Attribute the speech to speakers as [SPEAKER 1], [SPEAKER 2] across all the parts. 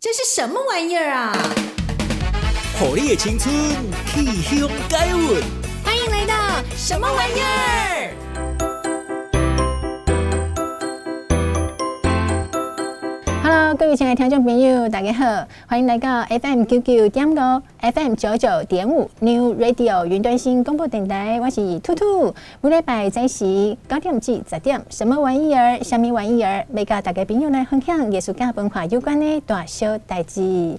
[SPEAKER 1] 这是什么玩意儿啊？
[SPEAKER 2] 火力的青春，气象改运。
[SPEAKER 1] 欢迎来到什么玩意
[SPEAKER 3] 儿各位亲爱的听众朋友，大家好，欢迎来到 FM 九九点五，FM 九九点五 New Radio 云端新广播电台，我是兔兔。每礼拜在时九点至十点，什么玩意儿？什么玩意儿？每个大家朋友来分享艺术家文化有关的大小代志。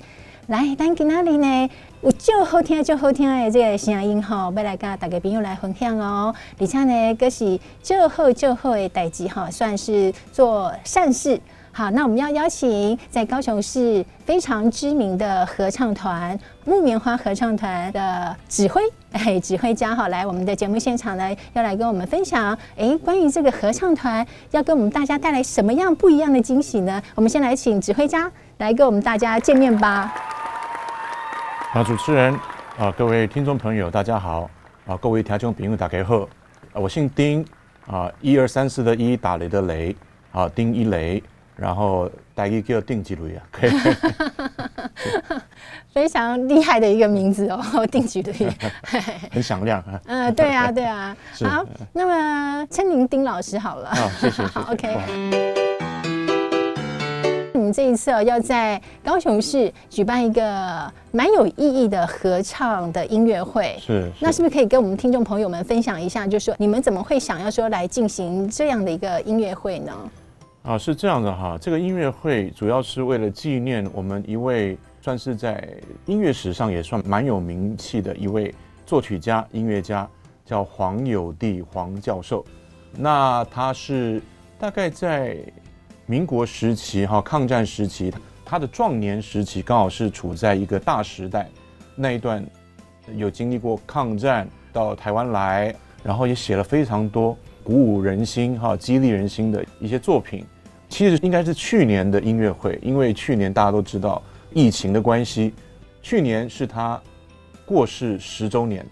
[SPEAKER 3] 来，咱今仔日呢有就好听就好听的这个声音吼，要来跟大家朋友来分享哦。而且呢，搁是就好就好的代志哈，算是做善事。好，那我们要邀请在高雄市非常知名的合唱团木棉花合唱团的指挥 哎，指挥家哈，来我们的节目现场呢，要来跟我们分享哎，关于这个合唱团要跟我们大家带来什么样不一样的惊喜呢？我们先来请指挥家来跟我们大家见面吧。
[SPEAKER 4] 啊，主持人啊，各位听众朋友，大家好啊，各位听众朋友打开后啊，我姓丁啊，一二三四的一打雷的雷啊，丁一雷，然后大家叫丁一雷啊，可以，
[SPEAKER 3] 非常厉害的一个名字哦，丁一雷，
[SPEAKER 4] 很响亮啊，
[SPEAKER 3] 嗯，对啊，对啊，好，那么称您丁老师好了，
[SPEAKER 4] 好，谢谢，
[SPEAKER 3] 好，OK。这一次要在高雄市举办一个蛮有意义的合唱的音乐会，
[SPEAKER 4] 是，是，
[SPEAKER 3] 那是不是可以跟我们听众朋友们分享一下？就是说你们怎么会想要说来进行这样的一个音乐会呢？
[SPEAKER 4] 啊，是这样的哈，这个音乐会主要是为了纪念我们一位算是在音乐史上也算蛮有名气的一位作曲家、音乐家，叫黄友地黄教授。那他是大概在。民国时期，哈，抗战时期，他的壮年时期刚好是处在一个大时代，那一段有经历过抗战到台湾来，然后也写了非常多鼓舞人心、哈激励人心的一些作品。其实应该是去年的音乐会，因为去年大家都知道疫情的关系，去年是他过世十周年，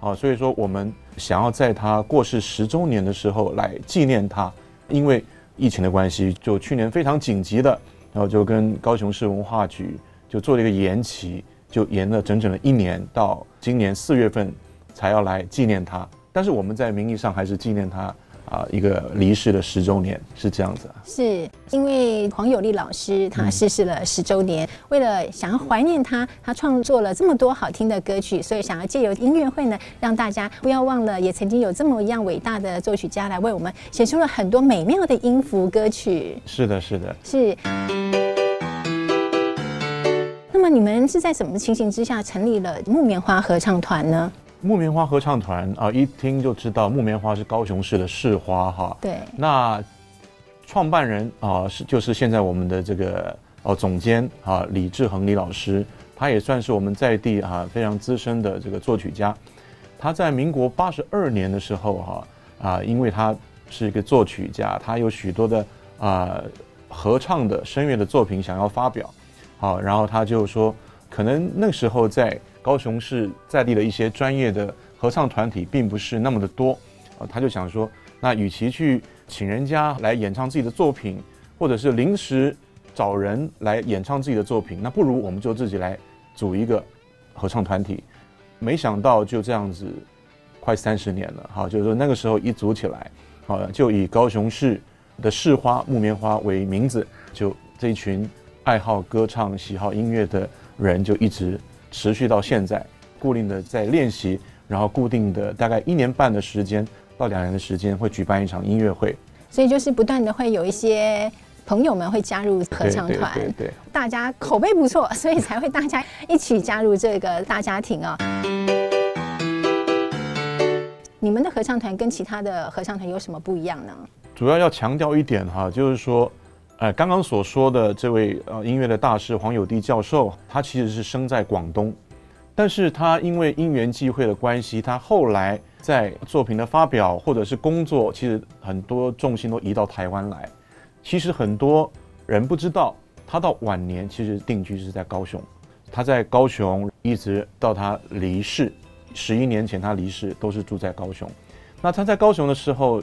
[SPEAKER 4] 啊，所以说我们想要在他过世十周年的时候来纪念他，因为。疫情的关系，就去年非常紧急的，然后就跟高雄市文化局就做了一个延期，就延了整整的一年，到今年四月份才要来纪念他。但是我们在名义上还是纪念他。啊，一个离世的十周年是这样子啊，
[SPEAKER 3] 是因为黄友利老师他逝世了十周年，嗯，为了想要怀念他，他创作了这么多好听的歌曲，所以想要借由音乐会呢，让大家不要忘了，也曾经有这么一样伟大的作曲家来为我们写出了很多美妙的音符歌曲。
[SPEAKER 4] 是的，是的，
[SPEAKER 3] 是。那么你们是在什么情形之下成立了木棉花合唱团呢？
[SPEAKER 4] 木棉花合唱团啊，一听就知道木棉花是高雄市的市花哈。
[SPEAKER 3] 对。
[SPEAKER 4] 那创办人啊是就是现在我们的这个哦总监啊李志恒李老师，他也算是我们在地哈非常资深的这个作曲家。他在民国八十二年的时候哈啊，因为他是一个作曲家，他有许多的啊合唱的声乐的作品想要发表，好，然后他就说，可能那时候在。高雄市在地的一些专业的合唱团体并不是那么的多，啊，他就想说，那与其去请人家来演唱自己的作品，或者是临时找人来演唱自己的作品，那不如我们就自己来组一个合唱团体。没想到就这样子，快三十年了，哈，就是说那个时候一组起来，好，就以高雄市的市花木棉花为名字，就这一群爱好歌唱、喜好音乐的人就一直。持续到现在，固定的在练习，然后固定的大概一年半的时间到两年的时间会举办一场音乐会，
[SPEAKER 3] 所以就是不断的会有一些朋友们会加入合唱团，
[SPEAKER 4] 对，对，对，对，
[SPEAKER 3] 大家口碑不错，所以才会大家一起加入这个大家庭啊。你们的合唱团跟其他的合唱团有什么不一样呢？
[SPEAKER 4] 主要要强调一点哈，就是说。呃，刚刚所说的这位呃音乐的大师黄友地教授，他其实是生在广东，但是他因为因缘际会的关系，他后来在作品的发表或者是工作，其实很多重心都移到台湾来。其实很多人不知道，他到晚年其实定居是在高雄，他在高雄一直到他离世，十一年前他离世都是住在高雄。那他在高雄的时候，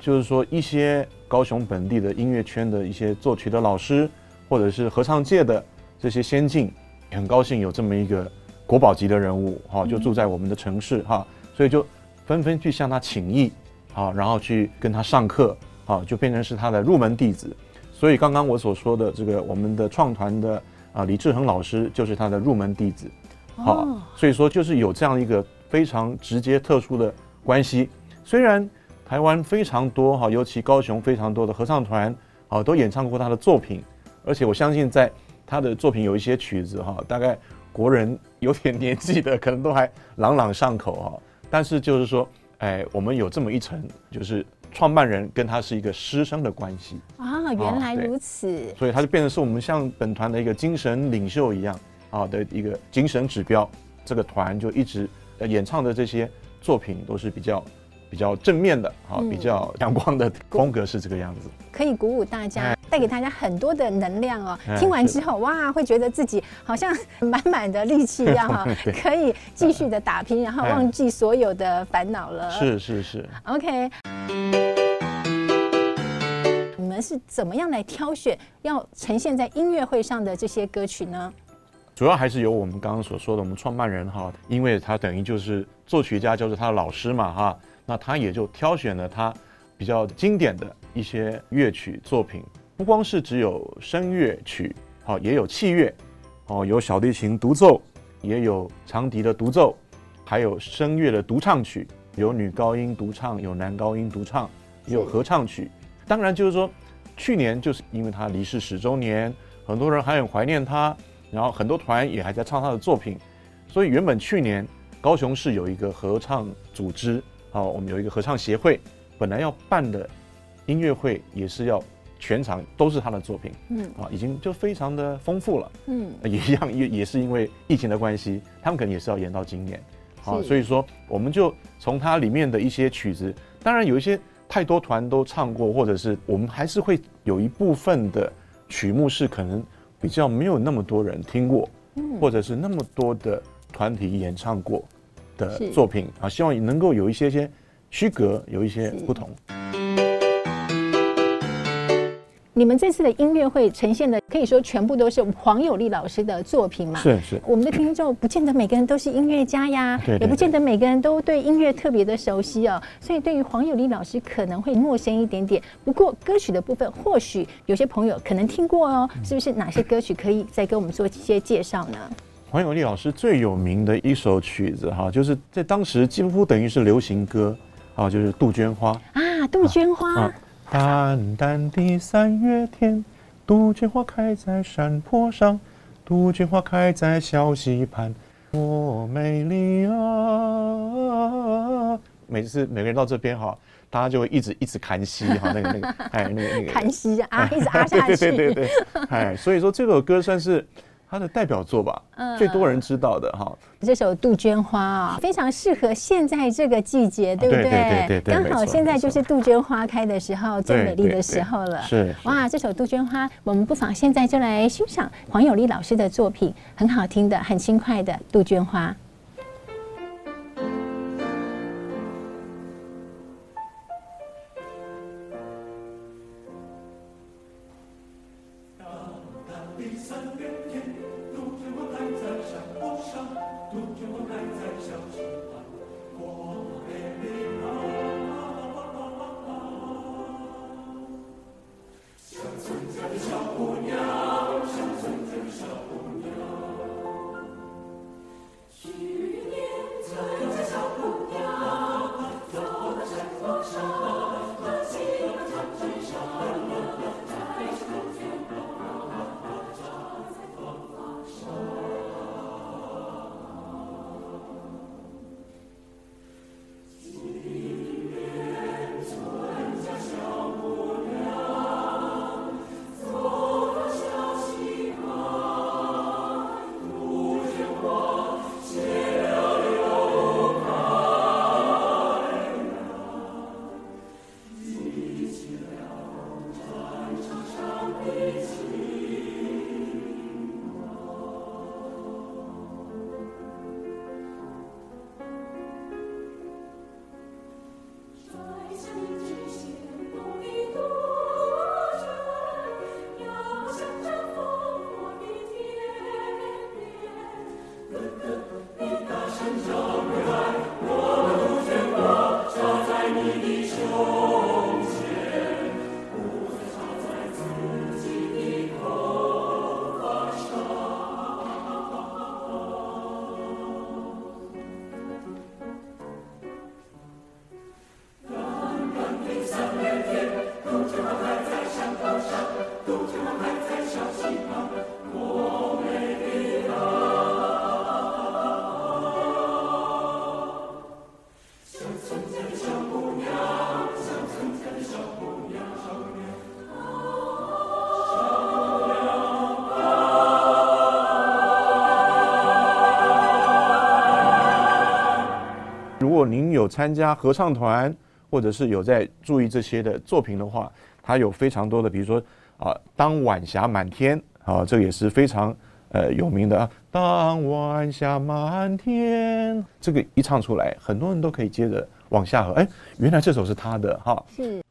[SPEAKER 4] 就是说一些。高雄本地的音乐圈的一些作曲的老师，或者是合唱界的这些先进也很高兴有这么一个国宝级的人物哈，就住在我们的城市哈，所以就纷纷去向他请益，好，然后去跟他上课，好，就变成是他的入门弟子。所以刚刚我所说的这个我们的创团的啊李志恒老师就是他的入门弟子，好，所以说就是有这样一个非常直接特殊的关系。虽然台湾非常多哈，尤其高雄非常多的合唱团啊都演唱过他的作品，而且我相信在他的作品有一些曲子哈，大概。国人有点年纪的，可能都还朗朗上口哈。但是就是说，哎，我们有这么一层，就是创办人跟他是一个师生的关系
[SPEAKER 3] 啊。原来如此，
[SPEAKER 4] 所以他就变成是我们像本团的一个精神领袖一样啊的一个精神指标。这个团就一直演唱的这些作品都是比较。比较正面的啊，比较阳光的风格是这个样子，
[SPEAKER 3] 可以鼓舞大家，带给大家很多的能量哦。听完之后，哇，会觉得自己好像满满的力气一样哈，可以继续的打拼，然后忘记所有的烦恼了。
[SPEAKER 4] 是是是。
[SPEAKER 3] OK，你们是怎么样来挑选要呈现在音乐会上的这些歌曲呢？
[SPEAKER 4] 主要还是由我们刚刚所说的我们创办人哈，因为他等于就是作曲家，就是他的老师嘛哈。那他也就挑选了他比较经典的一些乐曲作品，不光是只有声乐曲，好，也有器乐，哦，有小提琴独奏，也有长笛的独奏，还有声乐的独唱曲，有女高音独唱，有男高音独唱，也有合唱曲。当然，就是说，去年就是因为他离世十周年，很多人还很怀念他，然后很多团也还在唱他的作品，所以原本去年高雄市有一个合唱组织。好，我们有一个合唱协会，本来要办的音乐会也是要全场都是他的作品，嗯，啊，已经就非常的丰富了，嗯，也一样，也也是因为疫情的关系，他们可能也是要延到今年，好，所以说我们就从它里面的一些曲子，当然有一些太多团都唱过，或者是我们还是会有一部分的曲目是可能比较没有那么多人听过，嗯，或者是那么多的团体演唱过。的作品啊，希望能够有一些些区隔，有一些不同。
[SPEAKER 3] 你们这次的音乐会呈现的可以说全部都是黄有利老师的作品嘛？
[SPEAKER 4] 是是。
[SPEAKER 3] 我们的听众不见得每个人都是音乐家呀，对对对，也不见得每个人都对音乐特别的熟悉哦。所以对于黄有利老师可能会陌生一点点。不过歌曲的部分，或许有些朋友可能听过哦。是不是哪些歌曲可以再给我们做一些介绍呢？
[SPEAKER 4] 黄友利老师最有名的一首曲子哈，就是在当时几乎等于是流行歌，啊，就是《杜鹃花》
[SPEAKER 3] 啊，《杜鹃花》啊。
[SPEAKER 4] 淡淡的三月天，杜鹃花开在山坡上，杜鹃花开在小溪畔，多美丽啊！每次每个人到这边哈，大家就会一直一直看戏哈，那个那个哎，那个那个
[SPEAKER 3] 看戏啊，一直啊下去，
[SPEAKER 4] 对对对对，哎，所以说这首歌算是。他的代表作吧，嗯，最多人知道的哈。
[SPEAKER 3] 这首《杜鹃花》啊，非常适合现在这个季节，对不对？对对对对。刚好现在就是杜鹃花开的时候，最美丽的时候了。是。哇，这首《杜鹃花》，我们不妨现在就来欣赏黄友丽老师的作品，很好听的，很轻快的《杜鹃花》。
[SPEAKER 4] 参加合唱团，或者是有在注意这些的作品的话，他有非常多的，比如说啊，当晚霞满天啊，这个也是非常呃有名的啊。当晚霞满天，这个一唱出来，很多人都可以接着往下和。哎，原来这首是他的哈。
[SPEAKER 3] 是。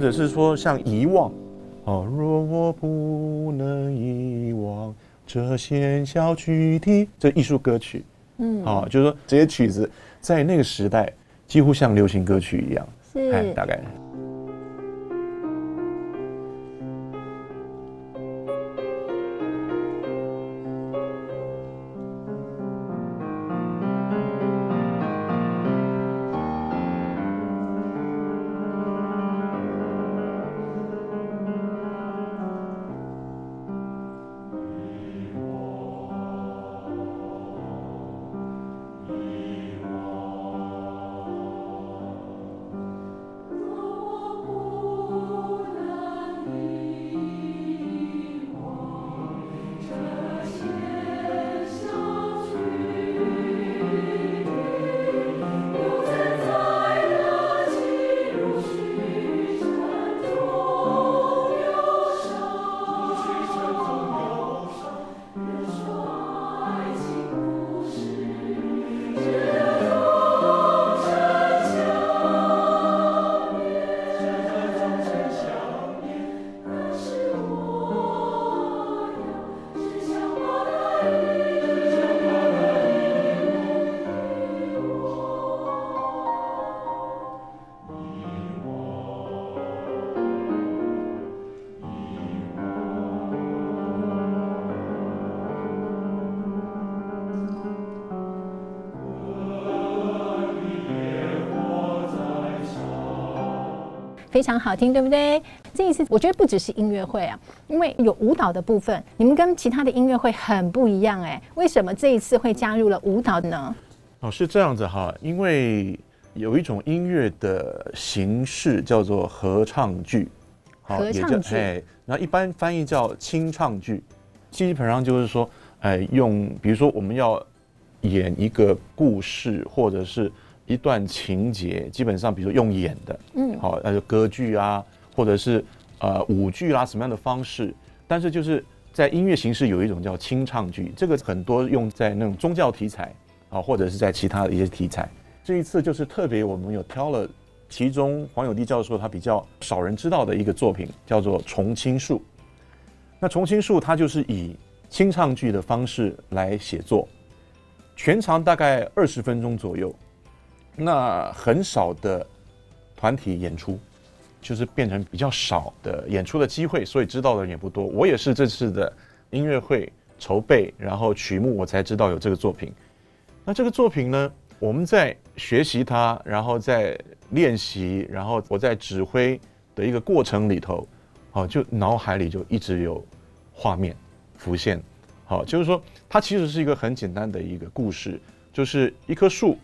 [SPEAKER 4] 者是说像遗忘，哦，若我不能遗忘这纤小曲体，这艺术歌曲，嗯，好，就是说这些曲子在那个时代几乎像流行歌曲一样，
[SPEAKER 3] 是，哎，
[SPEAKER 4] 大概。
[SPEAKER 3] 非常好听，对不对？这一次我觉得不只是音乐会啊，因为有舞蹈的部分，你们跟其他的音乐会很不一样哎。为什么这一次会加入了舞蹈呢？
[SPEAKER 4] 哦，是这样子哈，因为有一种音乐的形式叫做合唱剧，
[SPEAKER 3] 合唱剧，
[SPEAKER 4] 哎，那一般翻译叫清唱剧，基本上就是说，哎，用比如说我们要演一个故事，或者是。一段情节基本上，比如说用演的，嗯，好，那就歌剧啊，或者是呃舞剧啦，什么样的方式？但是就是在音乐形式有一种叫清唱剧，这个很多用在那种宗教题材啊，或者是在其他的一些题材。这一次就是特别，我们有挑了其中黄友地教授他比较少人知道的一个作品，叫做《重青树》。那《重青树》它就是以清唱剧的方式来写作，全长大概二十分钟左右。那很少的团体演出，就是变成比较少的演出的机会，所以知道的人也不多。我也是这次的音乐会筹备，然后曲目我才知道有这个作品。那这个作品呢，我们在学习它，然后在练习，然后我在指挥的一个过程里头，好，就脑海里就一直有画面浮现。好，就是说它其实是一个很简单的一个故事，就是一棵树。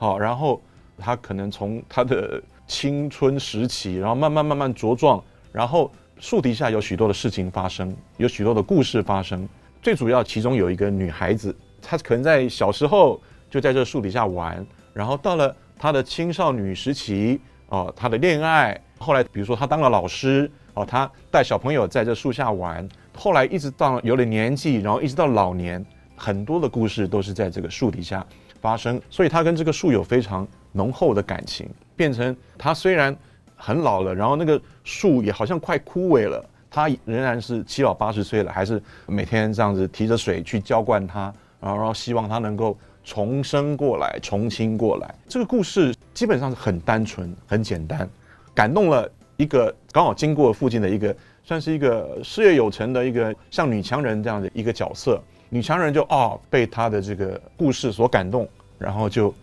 [SPEAKER 4] 好，然后他可能从他的青春时期，然后慢慢慢慢茁壮，然后树底下有许多的事情发生，有许多的故事发生。最主要，其中有一个女孩子，她可能在小时候就在这树底下玩，然后到了她的青少女时期，哦，她的恋爱，后来比如说她当了老师，哦，她带小朋友在这树下玩，后来一直到有了年纪，然后一直到老年，很多的故事都是在这个树底下发生，所以他跟这个树有非常浓厚的感情，变成他虽然很老了，然后那个树也好像快枯萎了，他仍然是七老八十岁了，还是每天这样子提着水去浇灌它，然后然后希望它能够重生过来，重新过来。这个故事基本上是很单纯、很简单，感动了一个刚好经过附近的一个，算是一个事业有成的一个像女强人这样的一个角色。女强人就哦被他的这个故事所感动，然后就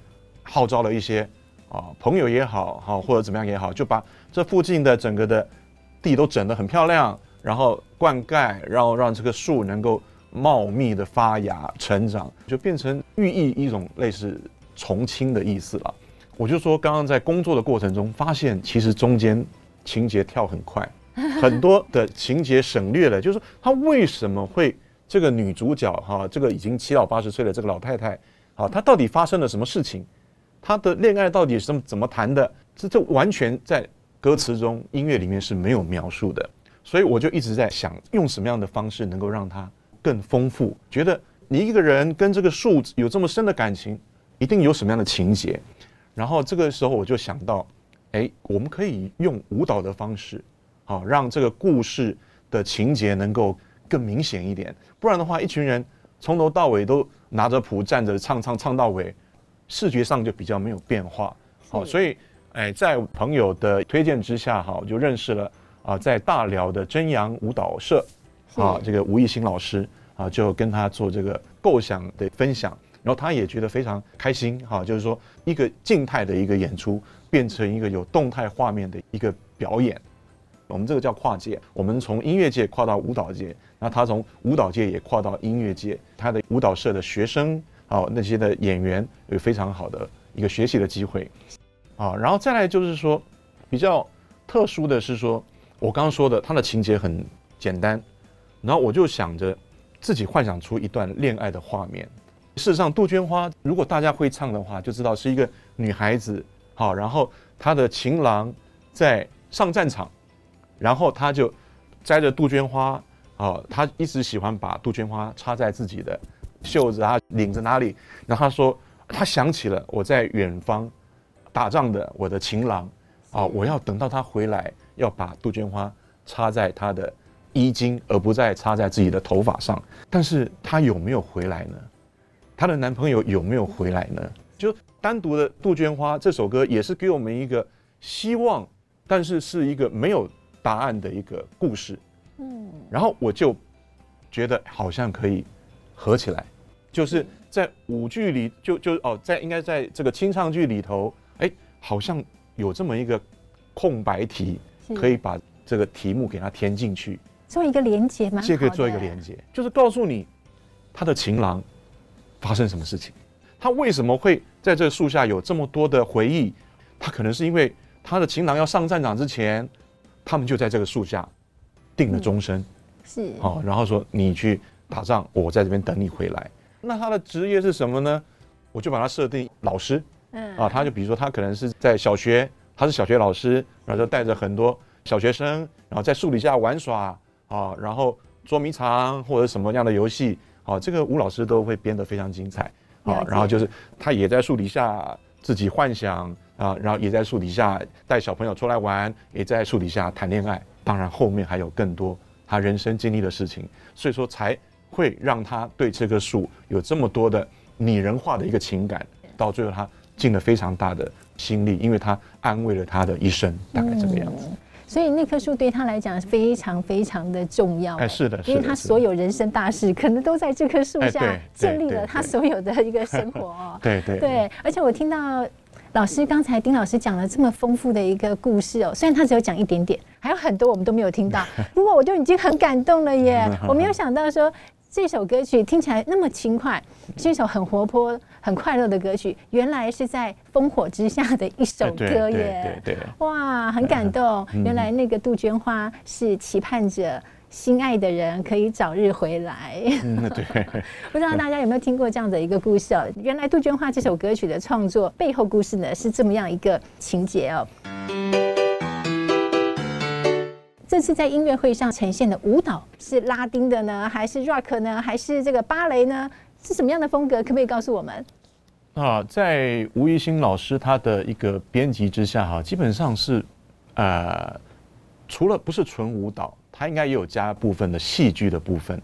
[SPEAKER 4] 号召了一些啊朋友也好，好或者怎么样也好，就把这附近的整个的地都整得很漂亮，然后灌溉，然后让这个树能够茂密的发芽成长，就变成寓意一种类似重青的意思了。我就说刚刚在工作的过程中发现，其实中间情节跳很快，很多的情节省略了，就是说他为什么会。这个女主角哈，这个已经七老八十岁的这个老太太，啊，她到底发生了什么事情？她的恋爱到底是怎么怎么谈的？这这完全在歌词中、音乐里面是没有描述的。所以我就一直在想，用什么样的方式能够让它更丰富？觉得你一个人跟这个树有这么深的感情，一定有什么样的情节？然后这个时候我就想到，哎，我们可以用舞蹈的方式，好让这个故事的情节能够更明显一点。不然的话，一群人从头到尾都拿着谱站着唱唱唱到尾，视觉上就比较没有变化。好，所以哎，在朋友的推荐之下，哈，我就认识了啊，在大寮的真阳舞蹈社，啊，这个吴艺兴老师啊，就跟他做这个构想的分享。然后他也觉得非常开心，哈，就是说一个静态的一个演出变成一个有动态画面的一个表演，我们这个叫跨界，我们从音乐界跨到舞蹈界，那他从舞蹈界也跨到音乐界，他的舞蹈社的学生啊，那些的演员有非常好的一个学习的机会，啊，然后再来就是说比较特殊的是说，我刚刚说的他的情节很简单，然后我就想着自己幻想出一段恋爱的画面。事实上，杜鹃花如果大家会唱的话，就知道是一个女孩子，好，然后她的情郎在上战场，然后她就摘着杜鹃花，哦，她一直喜欢把杜鹃花插在自己的袖子啊、领子哪里，然后她说，她想起了我在远方打仗的我的情郎，啊，我要等到他回来，要把杜鹃花插在他的衣襟，而不再插在自己的头发上。但是他有没有回来呢？她的男朋友有没有回来呢？就单独的《杜鹃花》这首歌也是给我们一个希望，但是是一个没有答案的一个故事。嗯，然后我就觉得好像可以合起来，就是在舞剧里就就哦，在应该在这个清唱剧里头，哎，好像有这么一个空白题，可以把这个题目给它填进去，
[SPEAKER 3] 做一个连接吗？
[SPEAKER 4] 这个做一个连接，就是告诉你他的情郎。发生什么事情？他为什么会在这个树下有这么多的回忆？他可能是因为他的情郎要上战场之前，他们就在这个树下定了终身，是好，然后说你去打仗，我在这边等你回来。那他的职业是什么呢？我就把他设定老师，嗯啊，他就比如说他可能是在小学，他是小学老师，然后就带着很多小学生，然后在树底下玩耍啊，然后捉迷藏或者什么样的游戏。好，这个吴老师都会编得非常精彩。啊，然后就是他也在树底下自己幻想啊，然后也在树底下带小朋友出来玩，也在树底下谈恋爱。当然后面还有更多他人生经历的事情，所以说才会让他对这棵树有这么多的拟人化的一个情感。到最后他尽了非常大的心力，因为他安慰了他的一生，大概这个样子。
[SPEAKER 3] 所以那棵树对他来讲非常非常的重要，
[SPEAKER 4] 哎，是的，
[SPEAKER 3] 因为他所有人生大事可能都在这棵树下建立了他所有的一个生活 哦。
[SPEAKER 4] 对对
[SPEAKER 3] 对，而且我听到老师刚才丁老师讲了这么丰富的一个故事哦，虽然他只有讲一点点，还有很多我们都没有听到，不过我就已经很感动了耶！我没有想到说。这首歌曲听起来那么轻快，是一首很活泼、很快乐的歌曲。原来是在烽火之下的一首歌耶！对对，哇，很感动。原来那个杜鹃花是期盼着心爱的人可以早日回来。嗯，对。不知道大家有没有听过这样的一个故事哦？原来杜鹃花这首歌曲的创作背后故事呢，是这么样一个情节哦。这次在音乐会上呈现的舞蹈是拉丁的呢，还是 rock 呢，还是这个芭蕾呢？是什么样的风格？可不可以告诉我们？
[SPEAKER 4] 啊，在吴一兴老师他的一个编辑之下，哈，基本上是，呃，除了不是纯舞蹈，他应该也有加部分的戏剧的部分，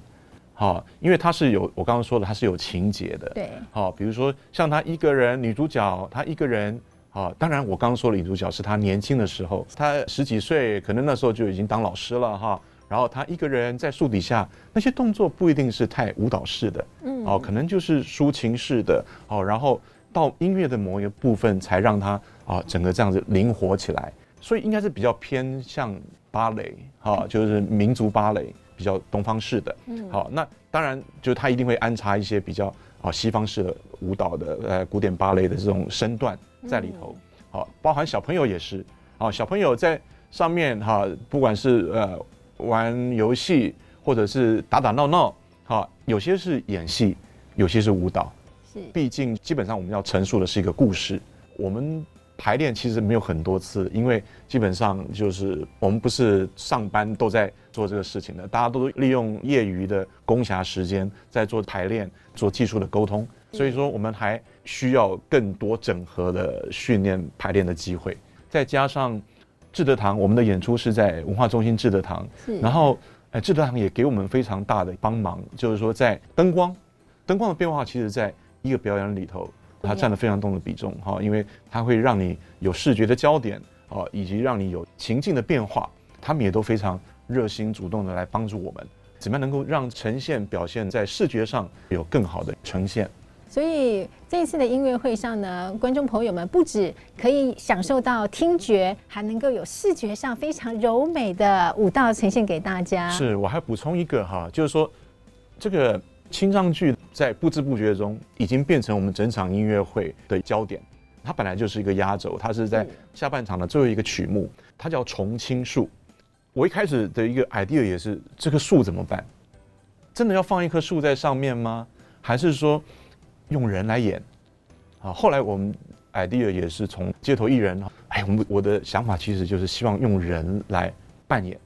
[SPEAKER 4] 好，因为他是有我刚刚说的，他是有情节的，对，好，比如说像他一个人女主角，她一个人。啊，当然，我刚刚说的女主角是她年轻的时候，她十几岁，可能那时候就已经当老师了哈。然后她一个人在树底下，那些动作不一定是太舞蹈式的，嗯，哦，可能就是抒情式的，哦，然后到音乐的某一个部分才让她啊整个这样子灵活起来。所以应该是比较偏向芭蕾，哈，就是民族芭蕾，比较东方式的。嗯，好，那当然就他一定会安插一些比较啊西方式的舞蹈的呃古典芭蕾的这种身段。在里头，好，包含小朋友也是，好，小朋友在上面哈，不管是呃玩游戏或者是打打闹闹，好，有些是演戏，有些是舞蹈，是，毕竟基本上我们要陈述的是一个故事，我们排练其实没有很多次，因为基本上就是我们不是上班都在做这个事情的，大家都利用业余的公暇时间在做排练，做技术的沟通，所以说我们还。需要更多整合的训练排练的机会，再加上志德堂，我们的演出是在文化中心志德堂，然后哎，志德堂也给我们非常大的帮忙，就是说在灯光，灯光的变化，其实在一个表演里头，它占了非常重的比重哈，因为它会让你有视觉的焦点啊，以及让你有情境的变化，他们也都非常热心主动的来帮助我们，怎么样能够让呈现表现在视觉上有更好的呈现。
[SPEAKER 3] 所以这一次的音乐会上呢，观众朋友们不止可以享受到听觉，还能够有视觉上非常柔美的舞蹈呈现给大家。
[SPEAKER 4] 是，我还补充一个哈，就是说这个清唱剧在不知不觉中已经变成我们整场音乐会的焦点。它本来就是一个压轴，它是在下半场的最后一个曲目，它叫《重青树》。我一开始的一个 idea 也是，这棵树怎么办？真的要放一棵树在上面吗？还是说？用人来演，啊，后来我们 idea 也是从街头艺人，哎，我们我的想法其实就是希望用人来扮演，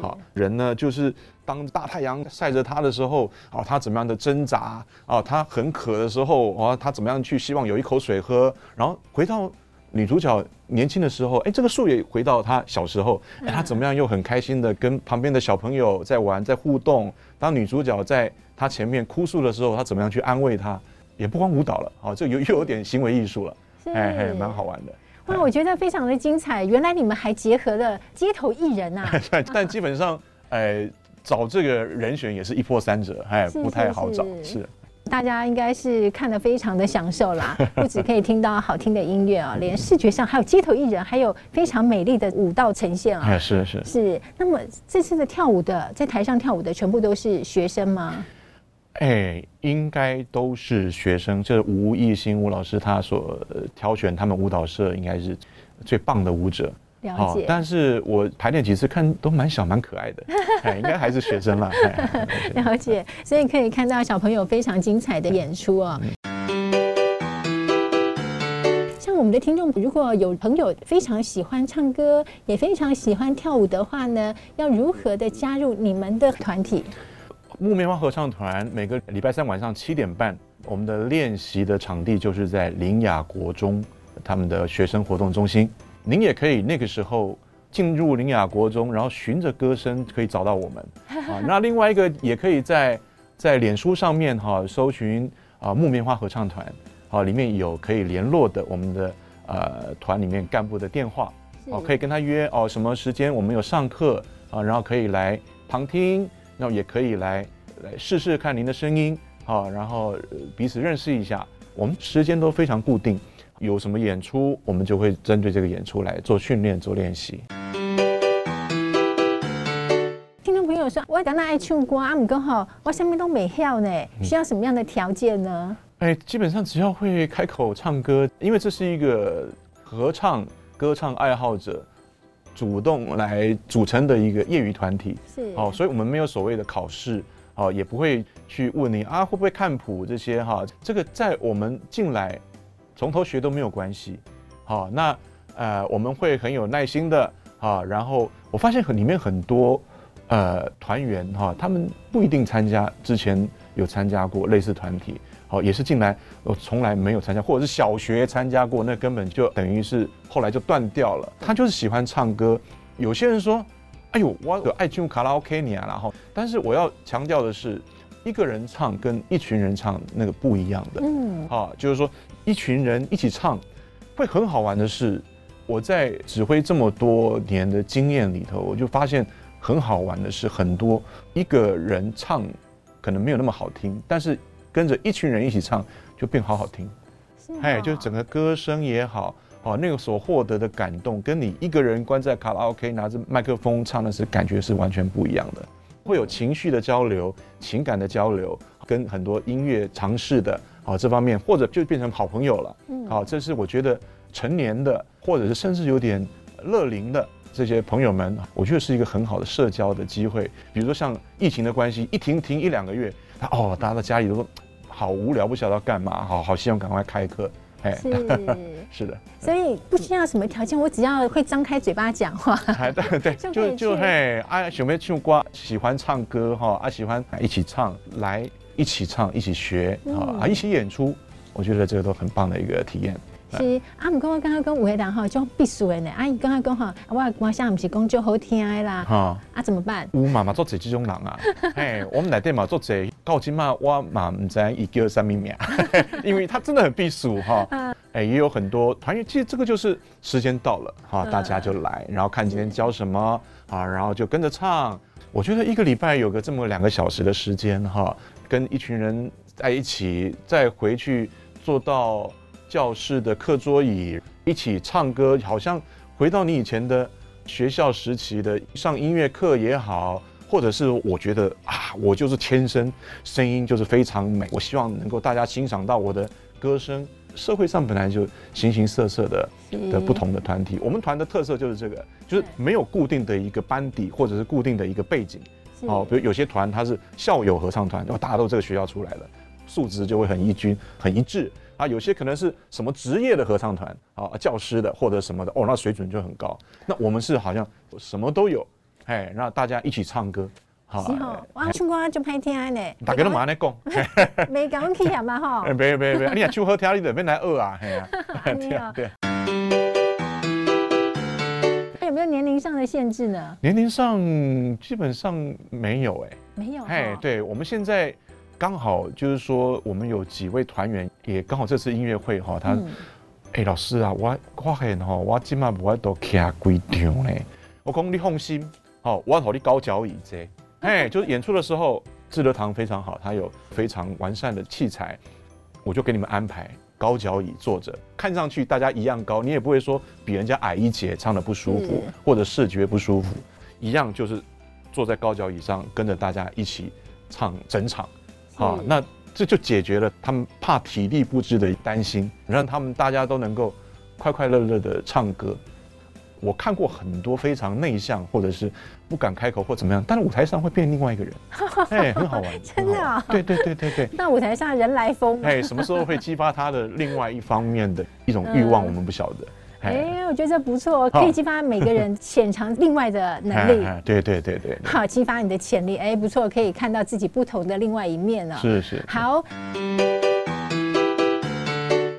[SPEAKER 4] 好，人呢就是当大太阳晒着他的时候，啊，他怎么样的挣扎，啊，他很渴的时候，啊，他怎么样去希望有一口水喝，然后回到女主角年轻的时候，哎，这个树也回到他小时候，哎，他怎么样又很开心的跟旁边的小朋友在玩，在互动，当女主角在他前面哭诉的时候，他怎么样去安慰他？也不光舞蹈了，好，这又又有点行为艺术了，哎哎，蛮好玩的。
[SPEAKER 3] 哇，我觉得非常的精彩。原来你们还结合了街头艺人啊！
[SPEAKER 4] 但基本上，哎，找这个人选也是一波三折，哎，不太好找。是，
[SPEAKER 3] 大家应该是看得非常的享受啦，不止可以听到好听的音乐啊，连视觉上还有街头艺人，还有非常美丽的舞蹈呈现啊。
[SPEAKER 4] 哎，是是
[SPEAKER 3] 是。那么这次的跳舞的，在台上跳舞的全部都是学生吗？
[SPEAKER 4] 哎，应该都是学生。这吴艺兴吴老师他所挑选，他们舞蹈社应该是最棒的舞者。
[SPEAKER 3] 了解。
[SPEAKER 4] 但是我排练几次看都蛮小蛮可爱的，哎，应该还是学生啦。
[SPEAKER 3] 了解。所以可以看到小朋友非常精彩的演出哦。像我们的听众，如果有朋友非常喜欢唱歌，也非常喜欢跳舞的话呢，要如何的加入你们的团体？
[SPEAKER 4] 木棉花合唱团每个礼拜三晚上七点半，我们的练习的场地就是在林雅国中他们的学生活动中心。您也可以那个时候进入林雅国中，然后循着歌声可以找到我们啊。那另外一个也可以在在脸书上面哈搜寻啊木棉花合唱团啊，里面有可以联络的我们的呃团里面干部的电话哦，可以跟他约哦什么时间我们有上课啊，然后可以来旁听。那也可以来来试试看您的声音，好，然后彼此认识一下。我们时间都非常固定，有什么演出，我们就会针对这个演出来做训练、做练习。
[SPEAKER 3] 听众朋友说，我刚刚爱唱歌，啊，不过哈，我什么都没晓呢，需要什么样的条件呢？
[SPEAKER 4] 哎，基本上只要会开口唱歌，因为这是一个合唱歌唱爱好者。主动来组成的一个业余团体，是。哦，所以我们没有所谓的考试，哦，也不会去问你啊会不会看谱这些哈，这个在我们进来从头学都没有关系，好，那呃我们会很有耐心的啊，然后我发现很里面很多呃团员哈，他们不一定参加，之前有参加过类似团体。好，也是进来，我从来没有参加，或者是小学参加过，那根本就等于是后来就断掉了。他就是喜欢唱歌。有些人说：“哎呦，我有爱唱卡拉 OK 你啊。”然后，但是我要强调的是，一个人唱跟一群人唱那个不一样的。嗯，啊，就是说一群人一起唱会很好玩的是，我在指挥这么多年的经验里头，我就发现很好玩的是，很多一个人唱可能没有那么好听，但是。跟着一群人一起唱，就变好好听，哎，就整个歌声也好，哦，那个所获得的感动，跟你一个人关在卡拉 OK 拿着麦克风唱的是感觉是完全不一样的，会有情绪的交流、情感的交流，跟很多音乐尝试的，哦，这方面或者就变成好朋友了，嗯，好，这是我觉得成年的，或者是甚至有点乐龄的这些朋友们，我觉得是一个很好的社交的机会。比如说像疫情的关系，一停停一两个月，哦，大家在家里都说。好无聊，不晓得要干嘛，好好希望赶快开课，哎，是。是的，
[SPEAKER 3] 所以不需要什么条件，我只要会张开嘴巴讲话，
[SPEAKER 4] 哎，对对，就就嘿，啊，喜欢唱歌，喜欢唱歌哈，啊，喜欢一起唱，来一起唱，一起学啊，啊，一起演出，我觉得这个都很棒的一个体验。
[SPEAKER 3] 是啊，毋过我刚刚讲有个人吼，种必须的呢。啊，伊刚刚讲吼，我我想毋是讲就好听的啦。哈啊，怎么办？
[SPEAKER 4] 有妈妈做这几种人啊。哎，我们内底嘛做这，到今嘛我嘛唔知伊叫啥物名，因为他真的很避暑哈。哎，也有很多团员，其实这个就是时间到了哈，大家就来，然后看今天教什么啊，然后就跟着唱。我觉得一个礼拜有个这么两个小时的时间哈，跟一群人在一起，再回去做到。教室的课桌椅一起唱歌，好像回到你以前的学校时期的上音乐课也好，或者是我觉得啊，我就是天生声音就是非常美，我希望能够大家欣赏到我的歌声。社会上本来就形形色色的的不同的团体，我们团的特色就是这个，就是没有固定的一个班底或者是固定的一个背景。哦，比如有些团它是校友合唱团，然后大家都这个学校出来的，素质就会很一均、很一致。啊，有些可能是什么职业的合唱团啊，教师的或者什么的，哦，那水准就很高。那我们是好像什么都有，哎，那大家一起唱歌，
[SPEAKER 3] 好。是哈，我唱歌就歹听呢。
[SPEAKER 4] 大家都马上来讲，
[SPEAKER 3] 没讲起来嘛哈。
[SPEAKER 4] 别别别，你也唱好听，你得别来饿啊，嘿啊。对。
[SPEAKER 3] 有没有年龄上的限制呢？
[SPEAKER 4] 年龄上基本上没有哎。
[SPEAKER 3] 没有。
[SPEAKER 4] 哎，对，我们现在。刚好就是说，我们有几位团员也刚好这次音乐会哈，他，哎，老师啊，我发现哈，我今晚不会都徛几场呢。我讲你放心，好，我和你高脚椅子，哎，就是演出的时候，智德堂非常好，它有非常完善的器材，我就给你们安排高脚椅坐着，看上去大家一样高，你也不会说比人家矮一截，唱的不舒服或者视觉不舒服，一样就是坐在高脚椅上跟着大家一起唱整场。啊，那这就解决了他们怕体力不支的担心，让他们大家都能够快快乐乐的唱歌。我看过很多非常内向或者是不敢开口或怎么样，但是舞台上会变另外一个人，哎，很好玩，
[SPEAKER 3] 真的啊，
[SPEAKER 4] 对对对对对。
[SPEAKER 3] 那舞台上人来疯，
[SPEAKER 4] 哎，什么时候会激发他的另外一方面的一种欲望，我们不晓得。
[SPEAKER 3] 哎、欸，我觉得这不错，可以激发每个人潜藏另外的能力。
[SPEAKER 4] 对对对对，
[SPEAKER 3] 好，激发你的潜力。哎、欸，不错，可以看到自己不同的另外一面了。
[SPEAKER 4] 是是。
[SPEAKER 3] 好，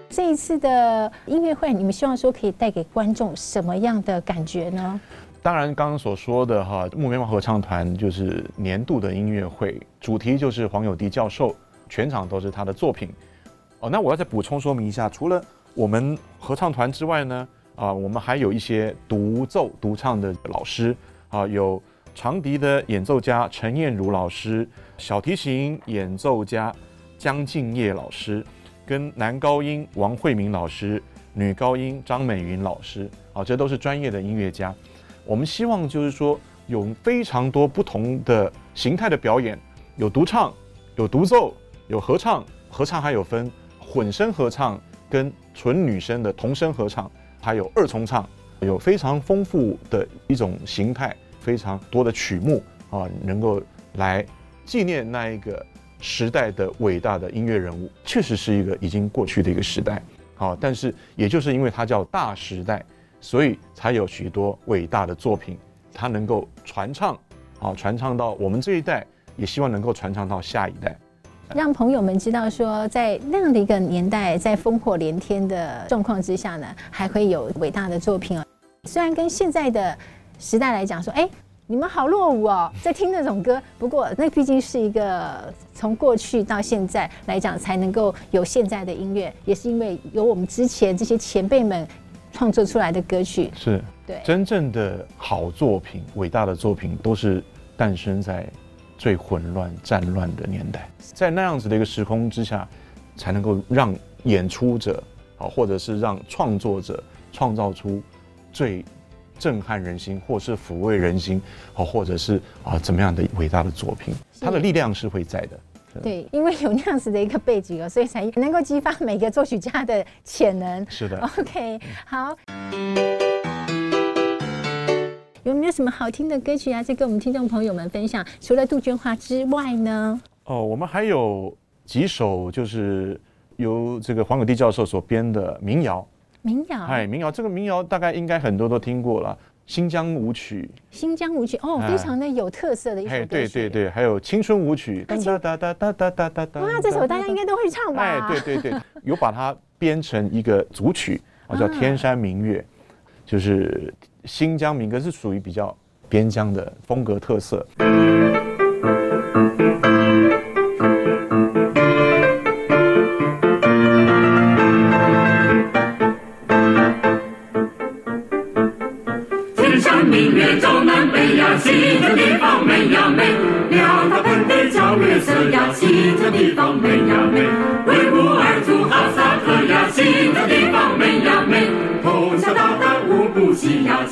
[SPEAKER 3] 这一次的音乐会，你们希望说可以带给观众什么样的感觉呢？
[SPEAKER 4] 当然，刚刚所说的哈，木棉花合唱团就是年度的音乐会，主题就是黄友迪教授，全场都是他的作品。哦，那我要再补充说明一下，除了我们合唱团之外呢，啊，我们还有一些独奏独唱的老师啊，有长笛的演奏家陈燕如老师，小提琴演奏家江敬业老师，跟男高音王慧明老师，女高音张美云老师，啊，这都是专业的音乐家。我们希望就是说，有非常多不同的形态的表演，有独唱，有独奏，有合唱，合唱还有分混声合唱。跟纯女生的童声合唱，还有二重唱，有非常丰富的一种形态，非常多的曲目啊，能够来纪念那一个时代的伟大的音乐人物，确实是一个已经过去的一个时代。好，但是也就是因为它叫大时代，所以才有许多伟大的作品，它能够传唱，啊，传唱到我们这一代，也希望能够传唱到下一代。
[SPEAKER 3] 让朋友们知道说，在那样的一个年代，在烽火连天的状况之下呢，还会有伟大的作品哦。虽然跟现在的时代来讲说，哎，你们好落伍哦，在听那种歌。不过那毕竟是一个从过去到现在来讲，才能够有现在的音乐，也是因为有我们之前这些前辈们创作出来的歌曲。
[SPEAKER 4] 是对真正的好作品、伟大的作品，都是诞生在。最混乱、战乱的年代，在那样子的一个时空之下，才能够让演出者啊，或者是让创作者创造出最震撼人心，或是抚慰人心，啊，或者是啊怎么样的伟大的作品，它的力量是会在的。
[SPEAKER 3] 对，因为有那样子的一个背景哦，所以才能够激发每个作曲家的潜能。
[SPEAKER 4] 是的。
[SPEAKER 3] OK，好。有没有什么好听的歌曲啊？再跟我们听众朋友们分享。除了杜鹃花之外呢？
[SPEAKER 4] 哦，我们还有几首，就是由这个黄友弟教授所编的民谣。
[SPEAKER 3] 民谣，
[SPEAKER 4] 哎，民谣这个民谣大概应该很多都听过了。新疆舞曲，
[SPEAKER 3] 新疆舞曲哦，非常的有特色的一首歌曲。
[SPEAKER 4] 对对对，还有青春舞曲，哒哒哒哒哒哒哒哒。
[SPEAKER 3] 哇，这首大家应该都会唱吧？
[SPEAKER 4] 哎，对对对，有把它编成一个组曲，啊，叫《天山明月》，就是新疆民歌，是属于比较边疆的风格特色。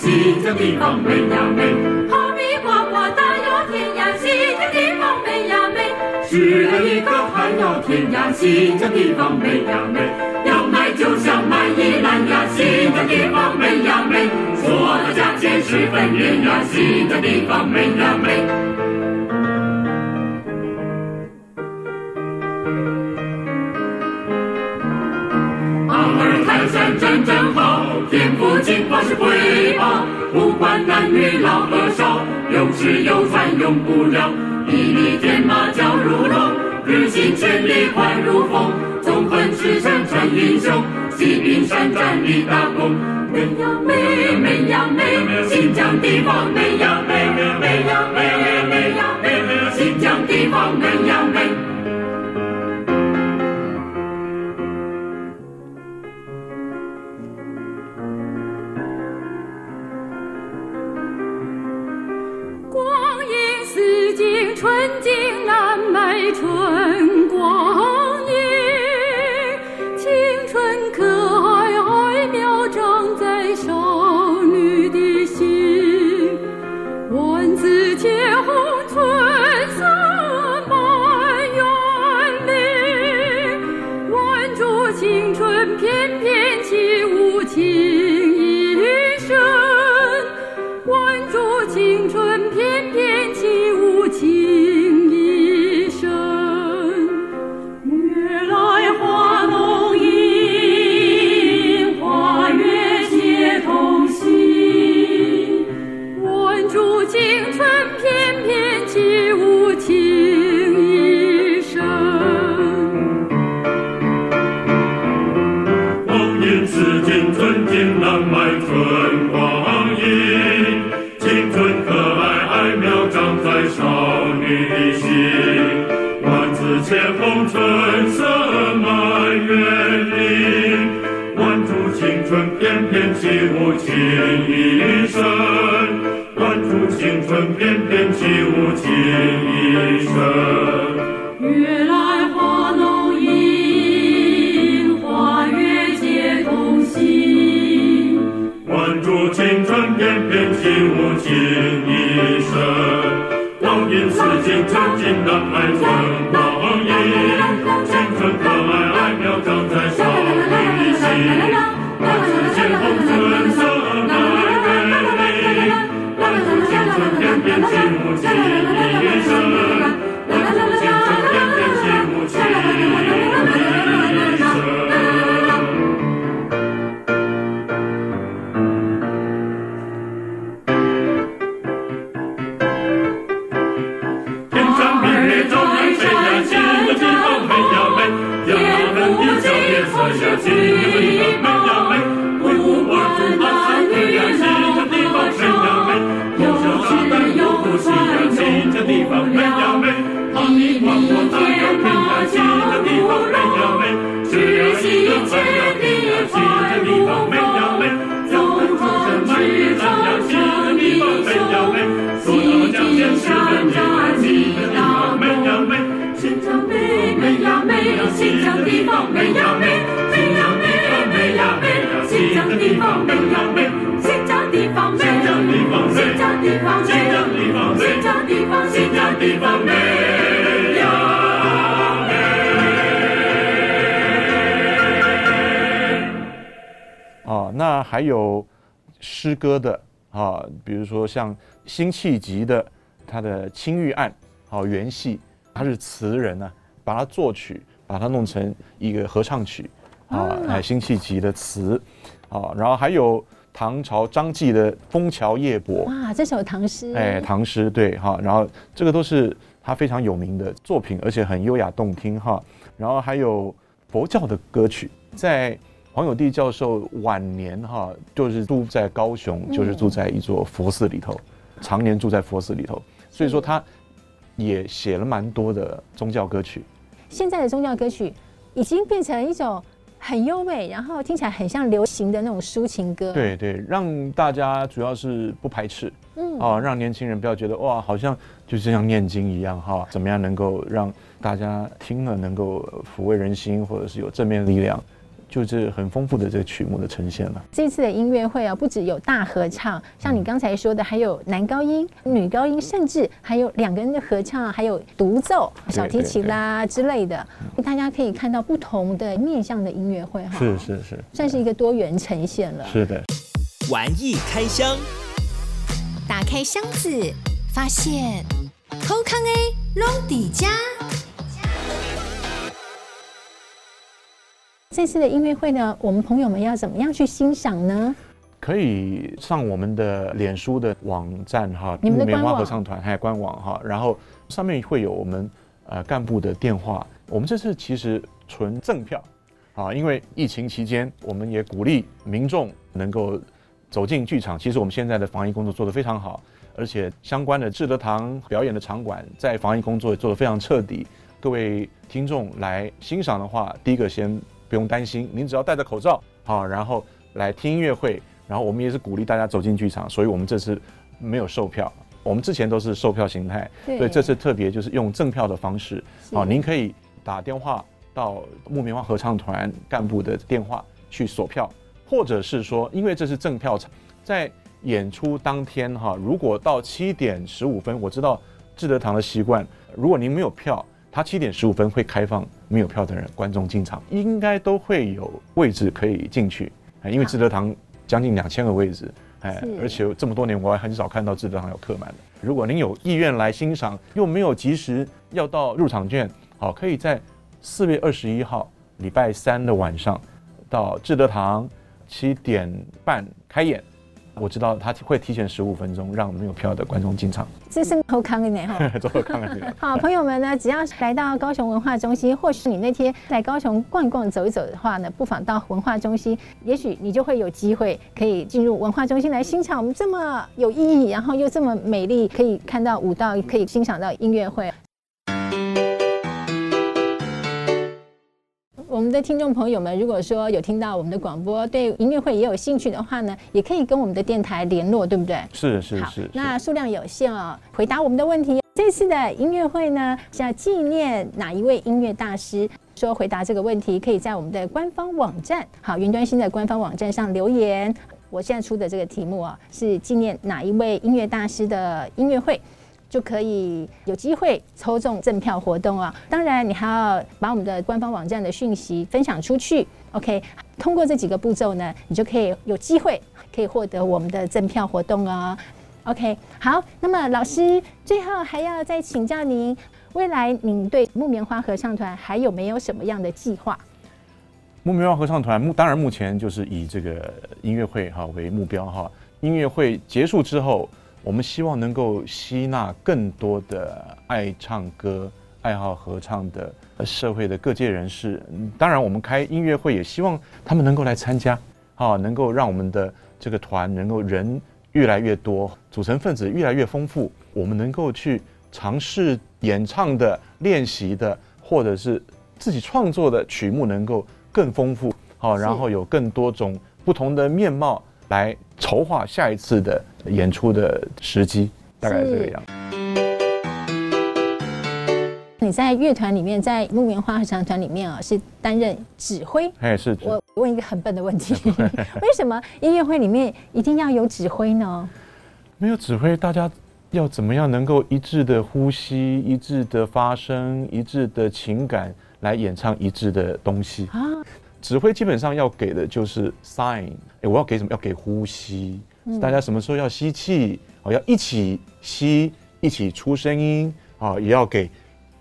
[SPEAKER 5] 新疆地方美呀美，哈密瓜瓜大又甜呀。新疆地方美呀美，吃了一个还要甜呀。新疆地方美呀美，要买就想买一篮呀。新疆地方美呀美，说的价钱十分便宜呀。新疆地方美呀美。山真真好，天赋进化是瑰宝，不管男女老和少，有吃有穿用不了。一匹天马轿如龙，日行千里快如风。纵横驰骋战英雄，骑兵善战立大功。美呀美，美呀美，新疆地方美呀美，美呀美，美呀美，新疆地方美呀美。
[SPEAKER 4] 那还有诗歌的啊，比如说像辛弃疾的他的《青玉案》好元戏，他是词人呢、啊，把它作曲，把它弄成一个合唱曲啊，辛弃疾的词啊，然后还有唐朝张继的《枫桥夜泊》。
[SPEAKER 3] 哇，这首唐诗，
[SPEAKER 4] 哎，唐诗对哈，然后这个都是他非常有名的作品，而且很优雅动听哈。然后还有佛教的歌曲，在黄友地教授晚年哈，就是住在高雄，就是住在一座佛寺里头，嗯、常年住在佛寺里头，所以说他也写了蛮多的宗教歌曲。
[SPEAKER 3] 现在的宗教歌曲已经变成一种很优美，然后听起来很像流行的那种抒情歌。
[SPEAKER 4] 对对，让大家主要是不排斥，嗯啊，让年轻人不要觉得哇，好像就是像念经一样哈，怎么样能够让大家听了能够抚慰人心，或者是有正面力量。就是很丰富的这个曲目的呈现了。
[SPEAKER 3] 这次的音乐会啊，不只有大合唱，像你刚才说的，还有男高音、女高音，甚至还有两个人的合唱，还有独奏小提琴啦之类的，大家可以看到不同的面向的音乐会哈。
[SPEAKER 4] 是是是，
[SPEAKER 3] 算是一个多元呈现了。
[SPEAKER 4] 是的。
[SPEAKER 2] 玩艺开箱，
[SPEAKER 1] 打开箱子，发现好康 A 拢底加。
[SPEAKER 3] 这次的音乐会呢，我们朋友们要怎么样去欣赏呢？
[SPEAKER 4] 可以上我们的脸书的网站哈，
[SPEAKER 3] 你们的
[SPEAKER 4] 木棉花合唱团还有官网哈，然后上面会有我们呃干部的电话。我们这次其实纯赠票啊，因为疫情期间，我们也鼓励民众能够走进剧场。其实我们现在的防疫工作做得非常好，而且相关的志德堂表演的场馆在防疫工作也做得非常彻底。各位听众来欣赏的话，第一个先。不用担心，您只要戴着口罩，好，然后来听音乐会。然后我们也是鼓励大家走进剧场，所以我们这次没有售票，我们之前都是售票形态，所以这次特别就是用赠票的方式。好，您可以打电话到木棉花合唱团干部的电话去索票，或者是说，因为这是赠票场，在演出当天哈，如果到七点十五分，我知道志德堂的习惯，如果您没有票。他七点十五分会开放没有票的人观众进场，应该都会有位置可以进去，因为志德堂将近两千个位置，哎，而且这么多年我还很少看到志德堂有客满的。如果您有意愿来欣赏，又没有及时要到入场券，好，可以在四月二十一号礼拜三的晚上到志德堂七点半开演。我知道他会提前十五分钟让没有票的观众进场，
[SPEAKER 3] 这是好康的呢哈，
[SPEAKER 4] 做好康的。
[SPEAKER 3] 好，朋友们呢，只要来到高雄文化中心，或许你那天在高雄逛逛走一走的话呢，不妨到文化中心，也许你就会有机会可以进入文化中心来欣赏我们这么有意义，然后又这么美丽，可以看到舞蹈，可以欣赏到音乐会。我们的听众朋友们，如果说有听到我们的广播，对音乐会也有兴趣的话呢，也可以跟我们的电台联络，对不对？
[SPEAKER 4] 是是是。
[SPEAKER 3] 那数量有限哦，回答我们的问题。这次的音乐会呢，是要纪念哪一位音乐大师？说回答这个问题，可以在我们的官方网站，好，云端新的官方网站上留言。我现在出的这个题目啊，是纪念哪一位音乐大师的音乐会？就可以有机会抽中赠票活动啊！当然，你还要把我们的官方网站的讯息分享出去。OK，通过这几个步骤呢，你就可以有机会可以获得我们的赠票活动哦。OK，好，那么老师最后还要再请教您，未来您对木棉花合唱团还有没有什么样的计划？
[SPEAKER 4] 木棉花合唱团目当然目前就是以这个音乐会哈为目标哈，音乐会结束之后。我们希望能够吸纳更多的爱唱歌、爱好合唱的社会的各界人士。当然，我们开音乐会也希望他们能够来参加，啊，能够让我们的这个团能够人越来越多，组成分子越来越丰富。我们能够去尝试演唱的、练习的，或者是自己创作的曲目能够更丰富，好，然后有更多种不同的面貌。来筹划下一次的演出的时机，大概这个样。
[SPEAKER 3] 你在乐团里面，在木棉花合唱团里面啊，是担任指挥。
[SPEAKER 4] 哎，是。
[SPEAKER 3] 我问一个很笨的问题：为什么音乐会里面一定要有指挥呢？
[SPEAKER 4] 没有指挥，大家要怎么样能够一致的呼吸、一致的发声、一致的情感来演唱一致的东西啊？指挥基本上要给的就是 sign，哎，我要给什么？要给呼吸，大家什么时候要吸气？哦，要一起吸，一起出声音啊，也要给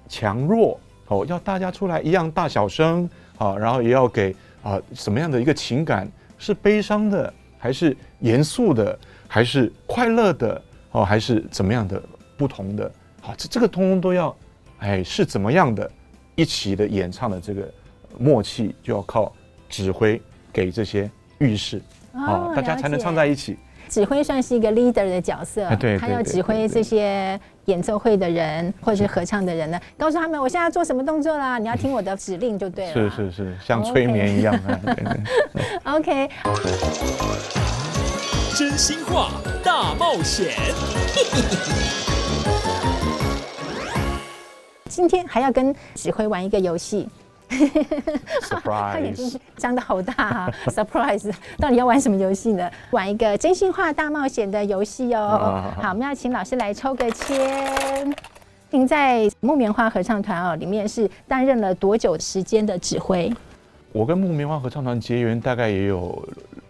[SPEAKER 4] 强弱哦，要大家出来一样大小声啊，然后也要给啊什么样的一个情感？是悲伤的，还是严肃的，还是快乐的，哦，还是怎么样的不同的？好，这这个通通都要，哎，是怎么样的一起的演唱的这个默契，就要靠指挥给这些预示，哦，大家才能唱在一起。
[SPEAKER 3] 指挥算是一个 leader 的角色，
[SPEAKER 4] 对，
[SPEAKER 3] 他要指挥这些演奏会的人或者是合唱的人呢，告诉他们我现在要做什么动作啦，你要听我的指令就对了。
[SPEAKER 4] 是是是，像催眠一样。
[SPEAKER 3] OK。
[SPEAKER 2] 真心话大冒险。
[SPEAKER 3] 今天还要跟指挥玩一个游
[SPEAKER 4] 戏。
[SPEAKER 3] 他眼睛张得好大啊！Surprise，到底要玩什么游戏呢？玩一个真心话大冒险的游戏哦。好，我们要请老师来抽个签。您在木棉花合唱团哦里面是担任了多久时间的指挥？
[SPEAKER 4] 我跟木棉花合唱团结缘大概也有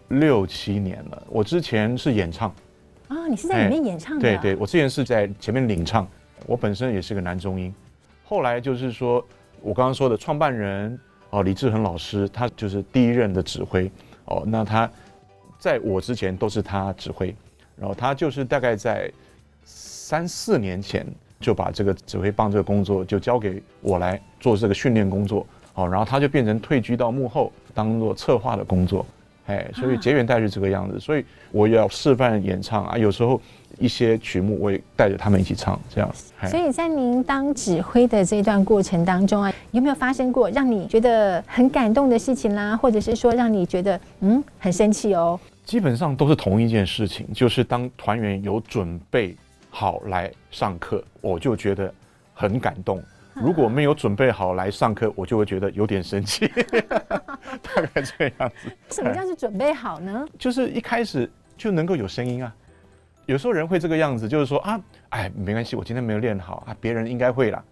[SPEAKER 4] 六七年了。我之前是演唱
[SPEAKER 3] 啊、哦，你是在里面演唱的？
[SPEAKER 4] 对对，我之前是在前面领唱。我本身也是个男中音，后来就是说。我刚刚说的创办人哦，李志恒老师，他就是第一任的指挥哦。那他在我之前都是他指挥，然后他就是大概在三四年前就把这个指挥棒这个工作就交给我来做这个训练工作哦。然后他就变成退居到幕后，当做策划的工作，哎，所以结缘大概是这个样子。所以我也要示范演唱啊，有时候。一些曲目我也带着他们一起唱，这样。
[SPEAKER 3] 所以在您当指挥的这段过程当中啊，有没有发生过让你觉得很感动的事情啦？或者是说让你觉得嗯很生气哦？
[SPEAKER 4] 基本上都是同一件事情，就是当团员有准备好来上课，我就觉得很感动；如果没有准备好来上课，我就会觉得有点生气。大概这样子。
[SPEAKER 3] 什么叫是准备好呢？
[SPEAKER 4] 就是一开始就能够有声音啊。有时候人会这个样子，就是说啊，哎，没关系，我今天没有练好啊，别人应该会啦。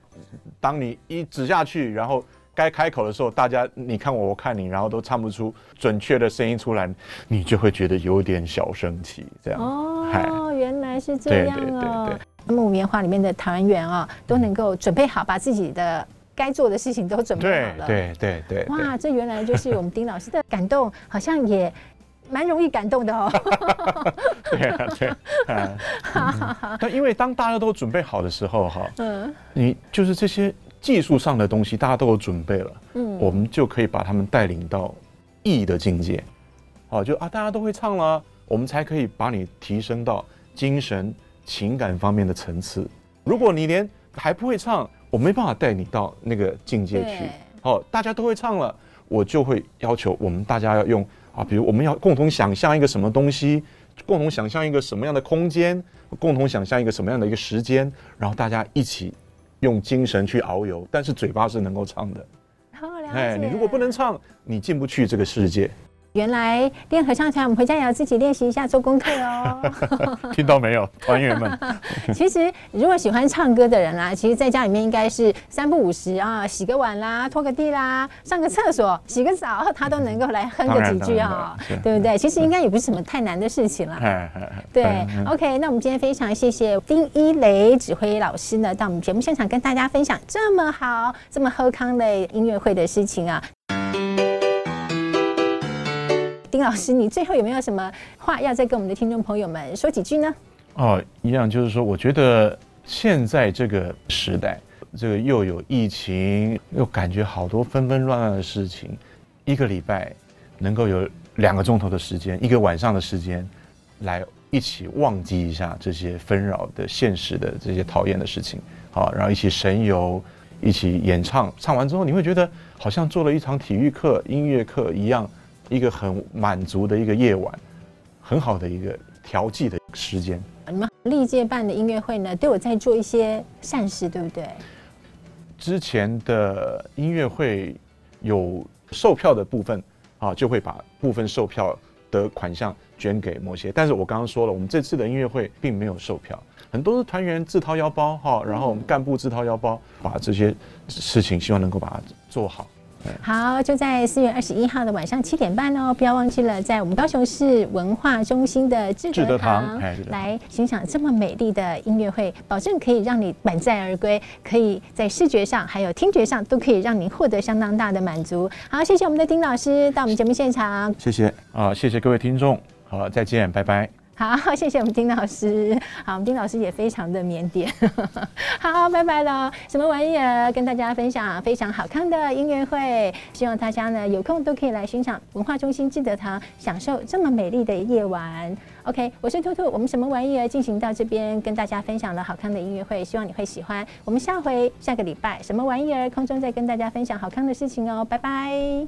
[SPEAKER 4] 当你一指下去，然后该开口的时候，大家你看我，我看你，然后都唱不出准确的声音出来，你就会觉得有点小生气，这样。
[SPEAKER 3] 哦，原来是这样哦。
[SPEAKER 4] 对对对对。
[SPEAKER 3] 木棉花里面的团员啊，都能够准备好，把自己的该做的事情都准备好了。
[SPEAKER 4] 对对对，对。
[SPEAKER 3] 哇，这原来就是我们丁老师的感动，好像也。蛮容易感动的哦。
[SPEAKER 4] 对啊，对啊。那因为当大家都准备好的时候，哈，嗯，你就是这些技术上的东西，大家都有准备了，嗯，我们就可以把他们带领到艺的境界。好，就啊，大家都会唱了，我们才可以把你提升到精神情感方面的层次。如果你连还不会唱，我没办法带你到那个境界去。好，大家都会唱了，我就会要求我们大家要用。啊，比如我们要共同想象一个什么东西，共同想象一个什么样的空间，共同想象一个什么样的一个时间，然后大家一起用精神去遨游，但是嘴巴是能够唱的。哎，你如果不能唱，你进不去这个世界。
[SPEAKER 3] 原来练合唱团，我们回家也要自己练习一下，做功课哦。
[SPEAKER 4] 听到没有，团员们？
[SPEAKER 3] 其实，如果喜欢唱歌的人啦，其实在家里面应该是三不五时啊，洗个碗啦，拖个地啦，上个厕所，洗个澡，他都能够来哼个几句啊，对不对？其实应该也不是什么太难的事情啦。对，OK，那我们今天非常谢谢丁一雷指挥老师呢，到我们节目现场跟大家分享这么好、这么喝康的音乐会的事情啊。丁老师，你最后有没有什么话要再跟我们的听众朋友们说几句呢？
[SPEAKER 4] 哦，一样就是说，我觉得现在这个时代，这个又有疫情，又感觉好多纷纷乱乱的事情，一个礼拜能够有两个钟头的时间，一个晚上的时间，来一起忘记一下这些纷扰的现实的这些讨厌的事情，好，然后一起神游，一起演唱，唱完之后你会觉得好像做了一场体育课、音乐课一样。一个很满足的一个夜晚，很好的一个调剂的时间。
[SPEAKER 3] 你们历届办的音乐会呢，都有在做一些善事，对不对？
[SPEAKER 4] 之前的音乐会有售票的部分啊，就会把部分售票的款项捐给某些。但是我刚刚说了，我们这次的音乐会并没有售票，很多的团员自掏腰包哈，然后我们干部自掏腰包，把这些事情希望能够把它做好。
[SPEAKER 3] 好，就在四月二十一号的晚上七点半哦，不要忘记了，在我们高雄市文化中心的志德堂来欣赏这么美丽的音乐会，保证可以让你满载而归，可以在视觉上还有听觉上都可以让你获得相当大的满足。好，谢谢我们的丁老师到我们节目现场，
[SPEAKER 4] 谢谢啊，谢谢各位听众。好了，再见，拜拜。
[SPEAKER 3] 好，谢谢我们丁老师。好，我们丁老师也非常的腼腆。好，拜拜了。什么玩意儿？跟大家分享非常好看的音乐会，希望大家呢有空都可以来欣赏文化中心记得堂，享受这么美丽的夜晚。OK，我是兔兔。我们什么玩意儿进行到这边，跟大家分享了好看的音乐会，希望你会喜欢。我们下回下个礼拜什么玩意儿空中再跟大家分享好看的事情哦。拜拜。